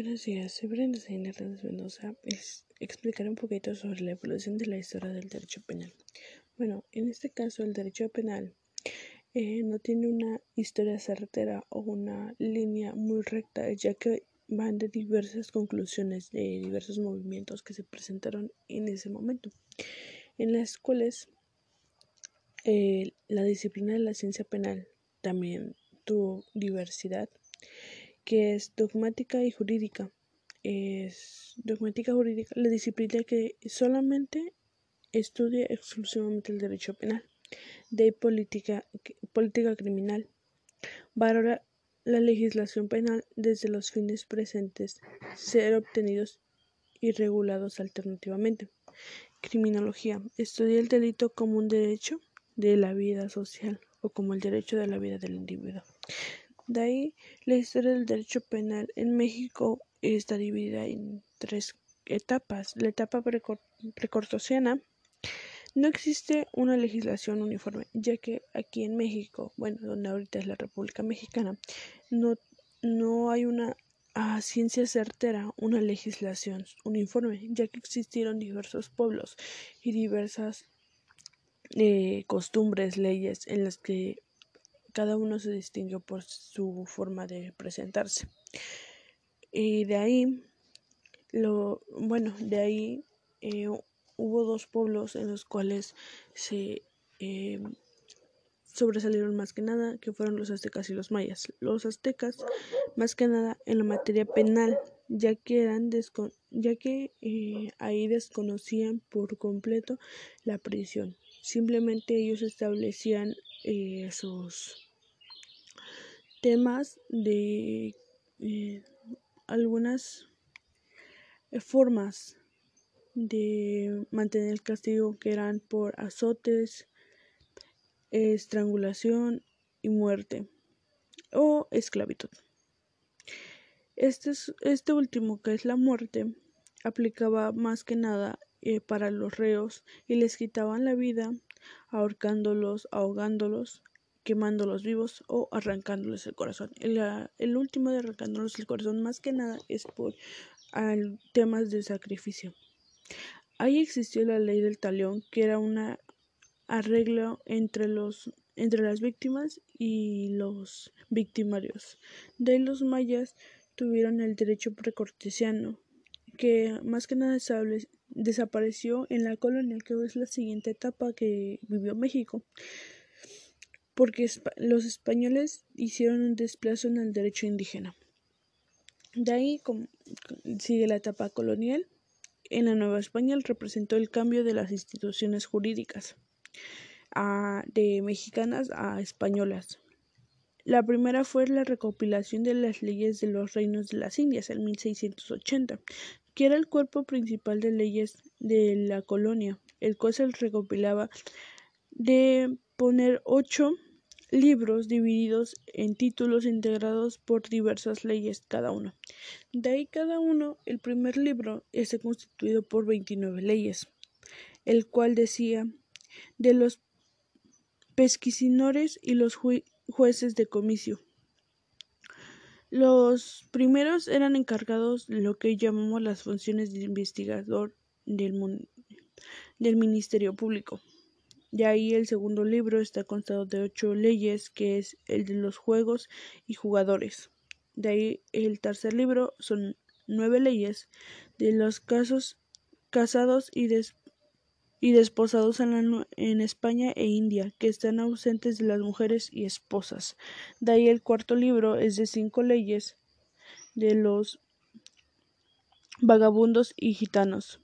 Buenos días, soy Brenda Hernández Mendoza. Es explicar un poquito sobre la evolución de la historia del derecho penal. Bueno, en este caso el derecho penal eh, no tiene una historia certera o una línea muy recta, ya que van de diversas conclusiones de diversos movimientos que se presentaron en ese momento, en las cuales eh, la disciplina de la ciencia penal también tuvo diversidad que es dogmática y jurídica. Es dogmática jurídica la disciplina que solamente estudia exclusivamente el derecho penal, de política, política criminal. Valora la legislación penal desde los fines presentes ser obtenidos y regulados alternativamente. Criminología. Estudia el delito como un derecho de la vida social o como el derecho de la vida del individuo. De ahí, la historia del derecho penal en México está dividida en tres etapas. La etapa precortosiana no existe una legislación uniforme, ya que aquí en México, bueno, donde ahorita es la República Mexicana, no, no hay una ciencia certera una legislación uniforme, ya que existieron diversos pueblos y diversas eh, costumbres, leyes en las que cada uno se distinguió por su forma de presentarse. Y de ahí, lo, bueno, de ahí eh, hubo dos pueblos en los cuales se eh, sobresalieron más que nada, que fueron los aztecas y los mayas. Los aztecas, más que nada en la materia penal, ya que eran ya que eh, ahí desconocían por completo la prisión. Simplemente ellos establecían sus temas de eh, algunas eh, formas de mantener el castigo que eran por azotes, estrangulación y muerte o esclavitud. Este, este último, que es la muerte, aplicaba más que nada eh, para los reos y les quitaban la vida ahorcándolos, ahogándolos quemándolos vivos o arrancándoles el corazón. El, el último de arrancándoles el corazón más que nada es por temas de sacrificio. Ahí existió la ley del talión, que era un arreglo entre los entre las víctimas y los victimarios. De los mayas tuvieron el derecho precortesiano, que más que nada desapareció en la colonia, que es la siguiente etapa que vivió México porque los españoles hicieron un desplazo en el derecho indígena. De ahí sigue la etapa colonial. En la Nueva España representó el cambio de las instituciones jurídicas de mexicanas a españolas. La primera fue la recopilación de las leyes de los reinos de las Indias en 1680, que era el cuerpo principal de leyes de la colonia, el cual se recopilaba de poner ocho libros divididos en títulos integrados por diversas leyes cada uno. De ahí cada uno, el primer libro está constituido por 29 leyes, el cual decía de los pesquisinores y los jueces de comicio. Los primeros eran encargados de lo que llamamos las funciones de investigador del, del Ministerio Público. De ahí el segundo libro está constado de ocho leyes, que es el de los juegos y jugadores. De ahí el tercer libro son nueve leyes de los casos casados y, y desposados en, en, España e India, que están ausentes de las mujeres y esposas. De ahí el cuarto libro es de cinco leyes de los vagabundos y gitanos.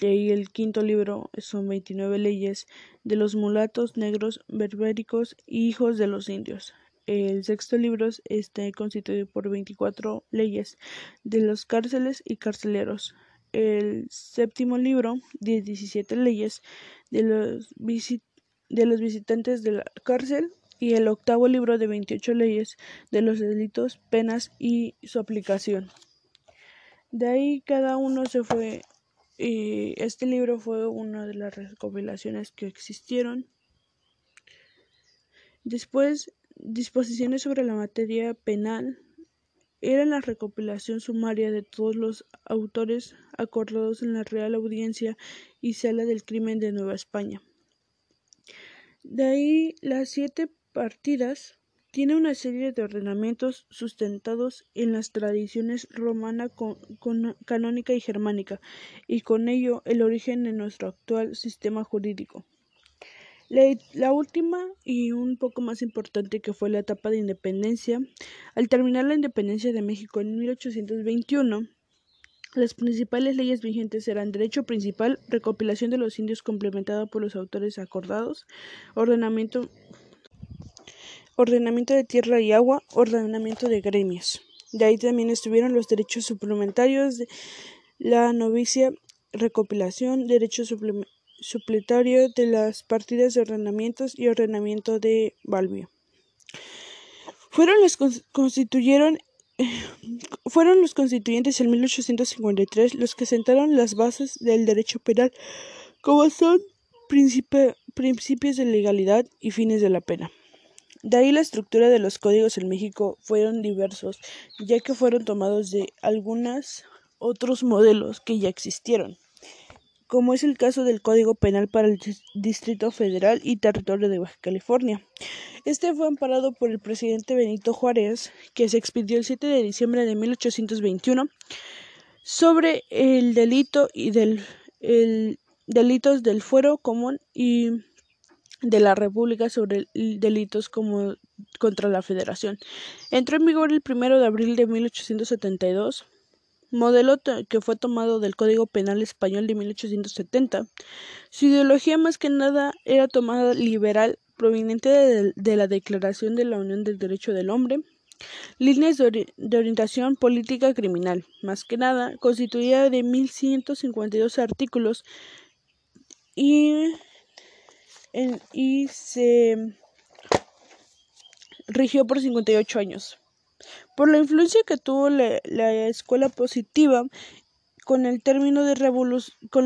Leí el quinto libro, son 29 leyes de los mulatos, negros, berbéricos y hijos de los indios. El sexto libro está constituido por 24 leyes de los cárceles y carceleros. El séptimo libro, de 17 leyes de los, de los visitantes de la cárcel. Y el octavo libro de 28 leyes de los delitos, penas y su aplicación. De ahí cada uno se fue y este libro fue una de las recopilaciones que existieron. Después, disposiciones sobre la materia penal era la recopilación sumaria de todos los autores acordados en la Real Audiencia y Sala del Crimen de Nueva España. De ahí las siete partidas tiene una serie de ordenamientos sustentados en las tradiciones romana, canónica y germánica, y con ello el origen de nuestro actual sistema jurídico. La, última y un poco más importante que fue la etapa de independencia. Al terminar la independencia de México en 1821, las principales leyes vigentes eran derecho principal, recopilación de los indios complementada por los autores acordados, ordenamiento, ordenamiento de tierra y agua, ordenamiento de gremios. De ahí también estuvieron los derechos suplementarios, de la novicia, recopilación, derechos suplementarios de las partidas de ordenamientos y ordenamiento de Balbio. Fueron los constituyeron fueron los constituyentes en 1853 los que sentaron las bases del derecho penal, como son principios de legalidad y fines de la pena. De ahí la estructura de los códigos en México fueron diversos, ya que fueron tomados de algunos otros modelos que ya existieron como es el caso del Código Penal para el Distrito Federal y Territorio de Baja California. Este fue amparado por el presidente Benito Juárez, que se expidió el 7 de diciembre de 1821 sobre el delito y del delitos del fuero común y de la República sobre delitos como contra la Federación. Entró en vigor el 1 de abril de 1872 modelo que fue tomado del Código Penal Español de 1870. Su ideología más que nada era tomada liberal proveniente de, la Declaración de la Unión del Derecho del Hombre, líneas de, orientación política criminal, más que nada constituida de 1152 artículos y, y se rigió por 58 años. Por la influencia que tuvo la, escuela positiva con el término de con,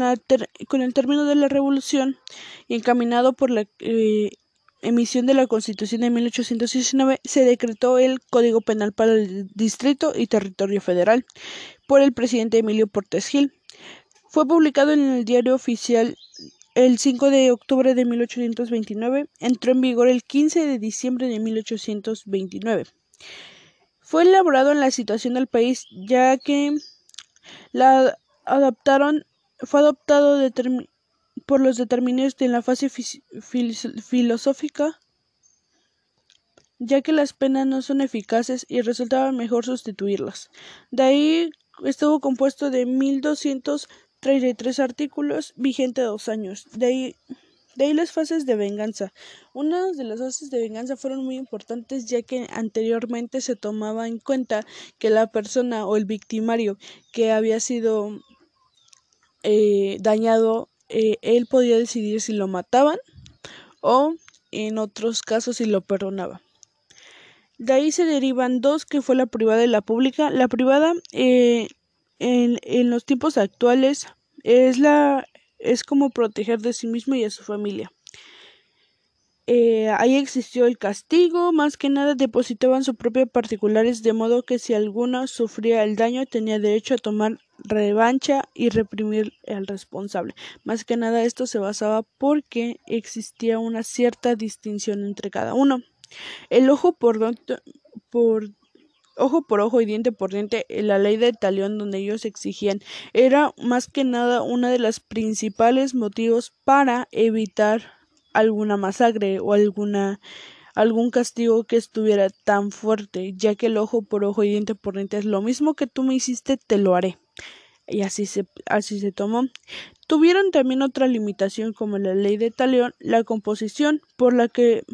con, el término de la revolución y encaminado por la eh, emisión de la Constitución de 1819 se decretó el Código Penal para el Distrito y Territorio Federal por el presidente Emilio Portes Gil. Fue publicado en el Diario Oficial el 5 de octubre de 1829, entró en vigor el 15 de diciembre de 1829. Fue elaborado en la situación del país, ya que la adaptaron, fue adoptado por los determinantes de la fase filosófica, ya que las penas no son eficaces y resultaba mejor sustituirlas. De ahí estuvo compuesto de 1233 artículos, vigente dos años. De ahí de ahí las fases de venganza. Una de las fases de venganza fueron muy importantes ya que anteriormente se tomaba en cuenta que la persona o el victimario que había sido eh, dañado, eh, él podía decidir si lo mataban o en otros casos si lo perdonaba. De ahí se derivan dos, que fue la privada y la pública. La privada eh, en, en los tiempos actuales es la es como proteger de sí mismo y a su familia. Eh, ahí existió el castigo, más que nada depositaban su propia particulares, de modo que si alguno sufría el daño tenía derecho a tomar revancha y reprimir al responsable. Más que nada esto se basaba porque existía una cierta distinción entre cada uno. El ojo por, por ojo por ojo y diente por diente, la ley de talión donde ellos exigían era más que nada uno de los principales motivos para evitar alguna masacre o alguna algún castigo que estuviera tan fuerte, ya que el ojo por ojo y diente por diente es lo mismo que tú me hiciste, te lo haré. Y así se, así se tomó. Tuvieron también otra limitación como la ley de talión, la composición, por la que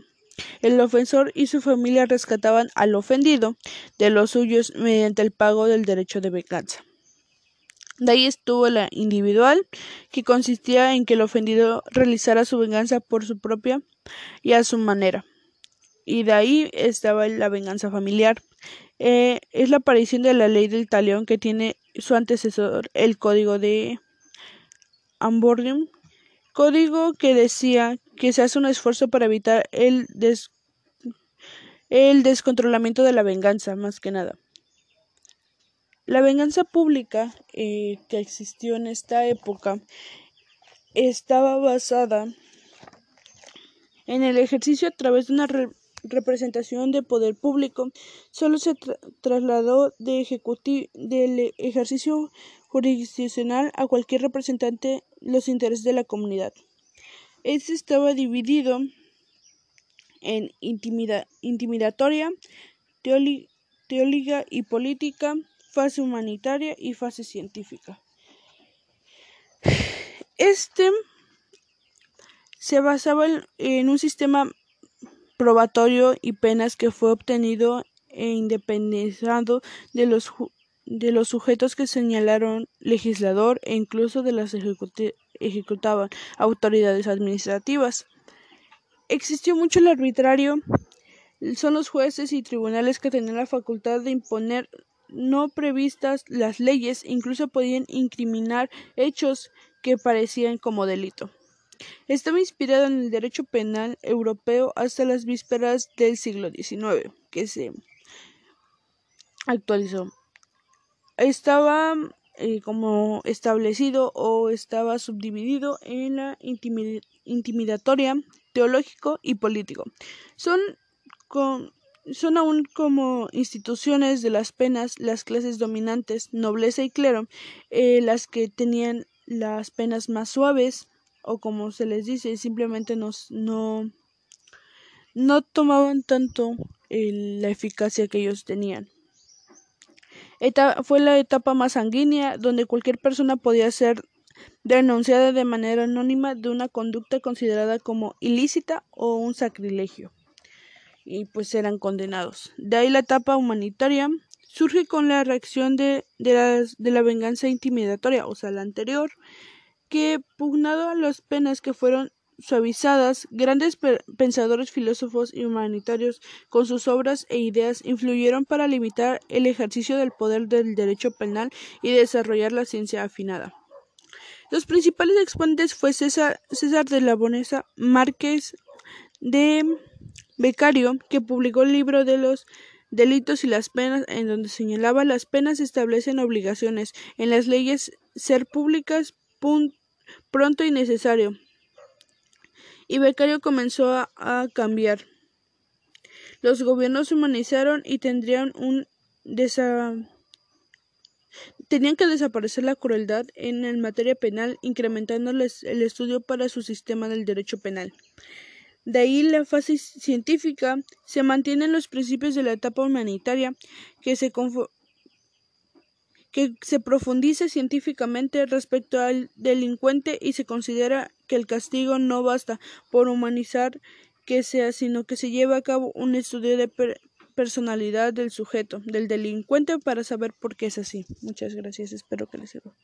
el ofensor y su familia rescataban al ofendido de los suyos mediante el pago del derecho de venganza. De ahí estuvo la individual, que consistía en que el ofendido realizara su venganza por su propia y a su manera. Y de ahí estaba la venganza familiar. Eh, es la aparición de la ley del talión que tiene su antecesor, el código de Ambordium, código que decía que se hace un esfuerzo para evitar el, el descontrolamiento de la venganza, más que nada. La venganza pública eh, que existió en esta época estaba basada en el ejercicio a través de una representación de poder público. Solo se trasladó de del ejercicio jurisdiccional a cualquier representante los intereses de la comunidad. Este estaba dividido en intimidatoria, teórica y política, fase humanitaria y fase científica. Este se basaba en un sistema probatorio y penas que fue obtenido e independizado de los, de los sujetos que señalaron legislador e incluso de las ejecutaban autoridades administrativas. Existió mucho el arbitrario, son los jueces y tribunales que tenían la facultad de imponer no previstas las leyes, incluso podían incriminar hechos que parecían como delito. Estaba inspirado en el derecho penal europeo hasta las vísperas del siglo XIX, que se actualizó. Estaba eh, como establecido o estaba subdividido en la intimidatoria, teológico y político. Son con son aún como instituciones de las penas las clases dominantes, nobleza y clero, eh, las que tenían las penas más suaves, o como se les dice, simplemente no, no tomaban tanto la eficacia que ellos tenían. Fue la etapa más sanguínea, donde cualquier persona podía ser denunciada de manera anónima de una conducta considerada como ilícita o un sacrilegio y pues eran condenados. De ahí la etapa humanitaria surge con la reacción de, de, la venganza intimidatoria, o sea, la anterior, que pugnado a las penas que fueron suavizadas, grandes pensadores filósofos y humanitarios con sus obras e ideas influyeron para limitar el ejercicio del poder del derecho penal y desarrollar la ciencia afinada. Los principales exponentes fue César, de la Bonesa, Márquez de Becario, que publicó el libro de los delitos y las penas, en donde señalaba las penas establecen obligaciones en las leyes ser públicas pronto y necesario. Y Becario comenzó a, cambiar. Los gobiernos humanizaron y tendrían un tenían que desaparecer la crueldad en el materia penal, incrementándoles el estudio para su sistema del derecho penal. De ahí la fase científica se mantienen los principios de la etapa humanitaria que se, que se profundice científicamente respecto al delincuente y se considera que el castigo no basta por humanizar que sea, sino que se lleva a cabo un estudio de personalidad del sujeto, del delincuente, para saber por qué es así. Muchas gracias, espero que les sirva.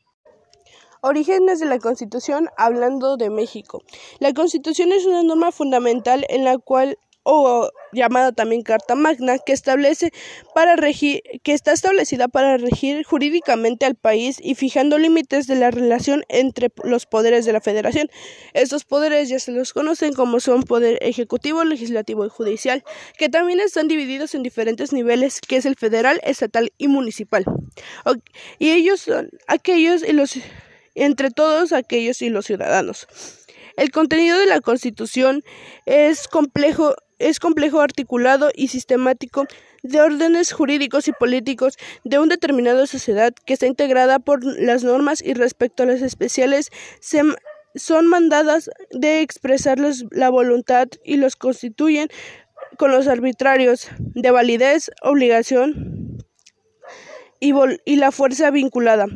Orígenes de la Constitución hablando de México. La Constitución es una norma fundamental en la cual o llamada también Carta Magna, que establece para regir, que está establecida para regir jurídicamente al país y fijando límites de la relación entre los poderes de la Federación. Estos poderes ya se los conocen como son poder ejecutivo, legislativo y judicial, que también están divididos en diferentes niveles, que es el federal, estatal y municipal. Y ellos son aquellos y los entre todos aquellos y los ciudadanos. El contenido de la Constitución es complejo, es complejo, articulado y sistemático de órdenes jurídicos y políticos de una determinada sociedad que está integrada por las normas y respecto a las especiales son mandadas de expresar la voluntad y los constituyen con los arbitrarios de validez, obligación y, y la fuerza vinculada.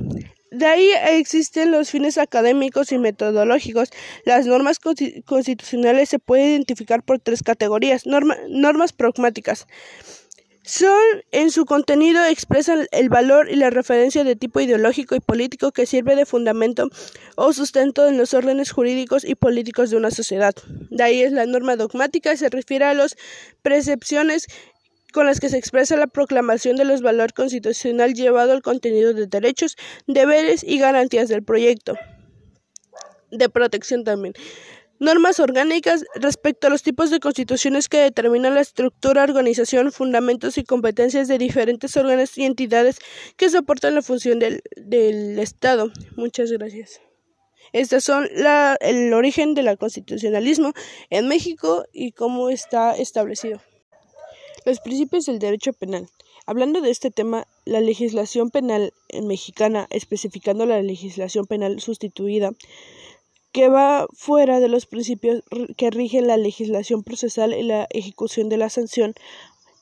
De ahí existen los fines académicos y metodológicos. Las normas constitucionales se pueden identificar por tres categorías. normas pragmáticas. Son, en su contenido, expresan el valor y la referencia de tipo ideológico y político que sirve de fundamento o sustento en los órdenes jurídicos y políticos de una sociedad. De ahí es la norma dogmática, se refiere a las percepciones con las que se expresa la proclamación de los valores constitucional llevado al contenido de derechos, deberes y garantías del proyecto de protección también. normas orgánicas respecto a los tipos de constituciones que determinan la estructura, organización, fundamentos y competencias de diferentes órganos y entidades que soportan la función del, del Estado. Muchas gracias. Estos son la, el origen del constitucionalismo en México y cómo está establecido. Los principios del derecho penal. Hablando de este tema, la legislación penal mexicana, especificando la legislación penal sustituida, que va fuera de los principios que rigen la legislación procesal y la ejecución de la sanción.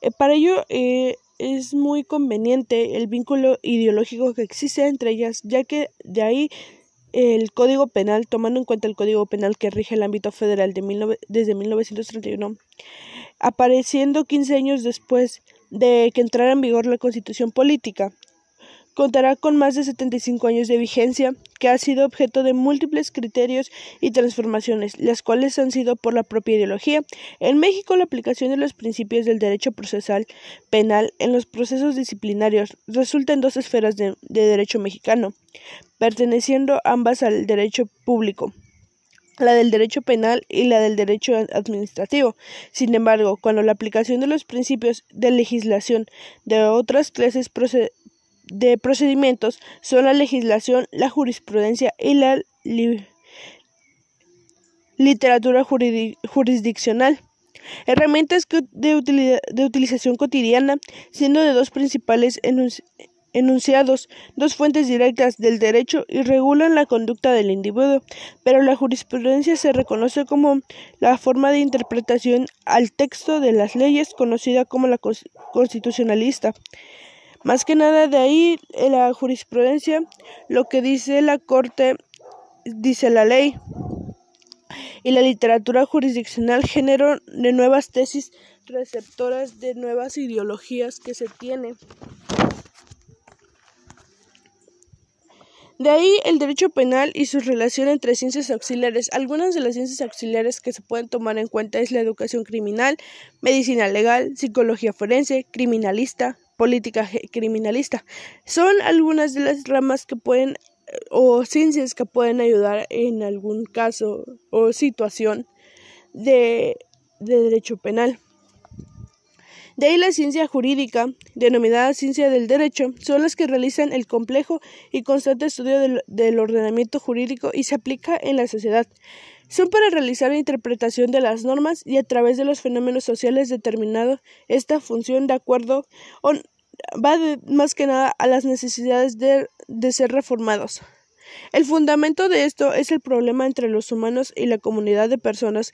Eh, para ello eh, es muy conveniente el vínculo ideológico que existe entre ellas, ya que de ahí el Código Penal, tomando en cuenta el Código Penal que rige el ámbito federal de desde 1931, apareciendo 15 años después de que entrara en vigor la Constitución Política, contará con más de 75 años de vigencia, que ha sido objeto de múltiples criterios y transformaciones, las cuales han sido por la propia ideología. En México, la aplicación de los principios del derecho procesal penal en los procesos disciplinarios resulta en dos esferas de, de derecho mexicano, perteneciendo ambas al derecho público la del derecho penal y la del derecho administrativo. Sin embargo, cuando la aplicación de los principios de legislación de otras clases de procedimientos son la legislación, la jurisprudencia y la literatura jurisdiccional. Herramientas de, utilización cotidiana, siendo de dos principales enunciados, dos fuentes directas del derecho y regulan la conducta del individuo, pero la jurisprudencia se reconoce como la forma de interpretación al texto de las leyes conocida como la constitucionalista. Más que nada de ahí en la jurisprudencia, lo que dice la Corte, dice la ley. Y la literatura jurisdiccional generó de nuevas tesis receptoras de nuevas ideologías que se tienen. De ahí el derecho penal y su relación entre ciencias auxiliares. Algunas de las ciencias auxiliares que se pueden tomar en cuenta es la educación criminal, medicina legal, psicología forense, criminalista, política criminalista. Son algunas de las ramas que pueden o ciencias que pueden ayudar en algún caso o situación de, de derecho penal. De ahí la ciencia jurídica, denominada ciencia del derecho, son las que realizan el complejo y constante estudio del, ordenamiento jurídico y se aplica en la sociedad. Son para realizar la interpretación de las normas y a través de los fenómenos sociales determinados esta función de acuerdo va más que nada a las necesidades de, de ser reformados. El fundamento de esto es el problema entre los humanos y la comunidad de personas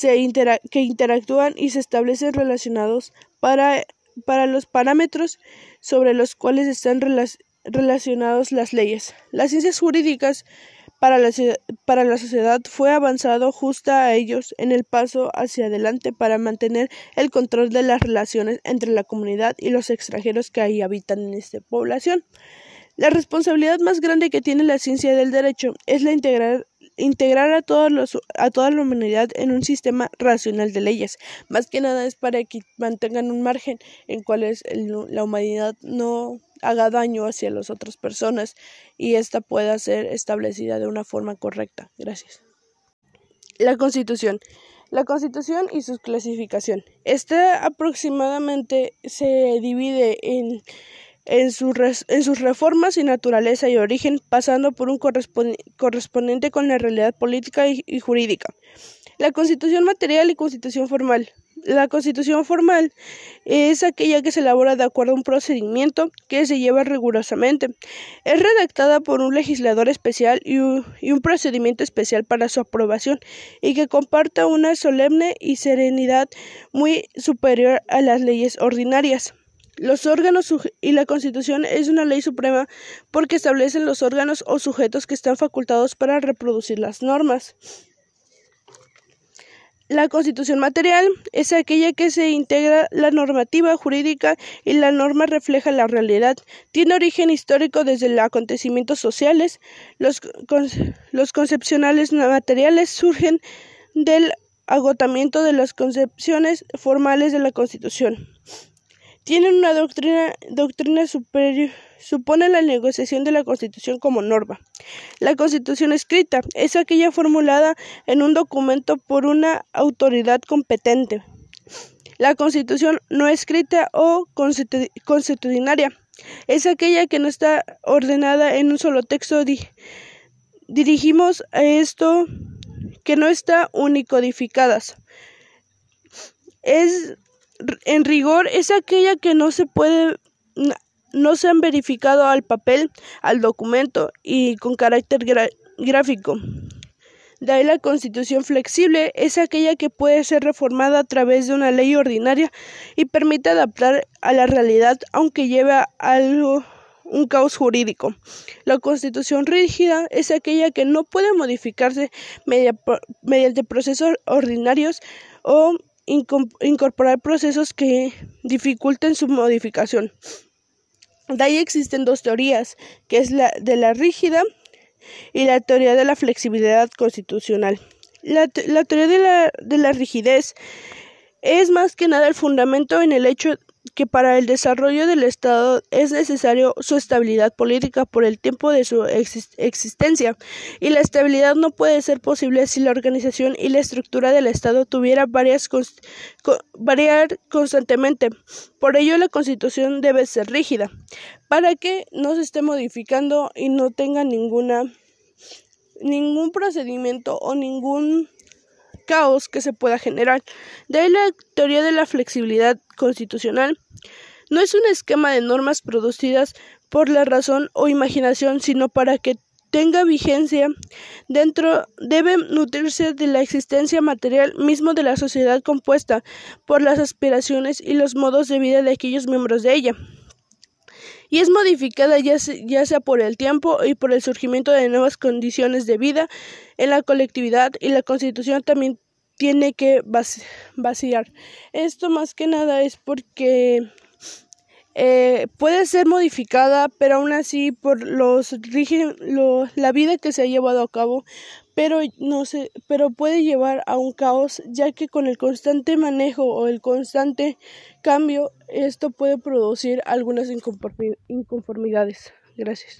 que interactúan y se establecen relacionados para, para los parámetros sobre los cuales están relacionados las leyes. Las ciencias jurídicas para la, para la sociedad fue avanzado justo a ellos en el paso hacia adelante para mantener el control de las relaciones entre la comunidad y los extranjeros que ahí habitan en esta población. La responsabilidad más grande que tiene la ciencia del derecho es la integrar integrar a, todos los, a toda la humanidad en un sistema racional de leyes. Más que nada es para que mantengan un margen en cuales la humanidad no haga daño hacia las otras personas y ésta pueda ser establecida de una forma correcta. Gracias. La Constitución. La Constitución y su clasificación. Esta aproximadamente se divide en en, en sus reformas y naturaleza y origen, pasando por un correspondiente con la realidad política y, y jurídica. La constitución material y constitución formal. La constitución formal es aquella que se elabora de acuerdo a un procedimiento que se lleva rigurosamente. Es redactada por un legislador especial y un, y un procedimiento especial para su aprobación y que comparta una solemne y serenidad muy superior a las leyes ordinarias. Los órganos y la Constitución es una ley suprema porque establecen los órganos o sujetos que están facultados para reproducir las normas. La Constitución material es aquella que se integra la normativa jurídica y la norma refleja la realidad. Tiene origen histórico desde los acontecimientos sociales. Los, los concepcionales materiales surgen del agotamiento de las concepciones formales de la Constitución. Tienen una doctrina, doctrina superior, supone la negociación de la Constitución como norma. La Constitución escrita es aquella formulada en un documento por una autoridad competente. La Constitución no escrita o constitucionaria es aquella que no está ordenada en un solo texto. dirigimos a esto que no está unicodificadas. Es en rigor es aquella que no se puede no se han verificado al papel, al documento y con carácter gráfico. De ahí la constitución flexible es aquella que puede ser reformada a través de una ley ordinaria y permite adaptar a la realidad aunque lleve a algo un caos jurídico. La constitución rígida es aquella que no puede modificarse mediante procesos ordinarios o incorporar procesos que dificulten su modificación. De ahí existen dos teorías, que es la de la rígida y la teoría de la flexibilidad constitucional. La, teoría de la, de la rigidez es más que nada el fundamento en el hecho que para el desarrollo del Estado es necesario su estabilidad política por el tiempo de su existencia, y la estabilidad no puede ser posible si la organización y la estructura del Estado tuviera varias variar constantemente. Por ello, la Constitución debe ser rígida, para que no se esté modificando y no tenga ninguna ningún procedimiento o ningún caos que se pueda generar. De ahí la teoría de la flexibilidad constitucional no es un esquema de normas producidas por la razón o imaginación, sino para que tenga vigencia dentro debe nutrirse de la existencia material mismo de la sociedad compuesta por las aspiraciones y los modos de vida de aquellos miembros de ella y es modificada ya, ya sea por el tiempo y por el surgimiento de nuevas condiciones de vida en la colectividad y la constitución también tiene que vaciar. Esto más que nada es porque eh, puede ser modificada, pero aún así por los lo, la vida que se ha llevado a cabo, pero no sé, pero puede llevar a un caos, ya que con el constante manejo o el constante cambio, esto puede producir algunas inconformidades. Gracias.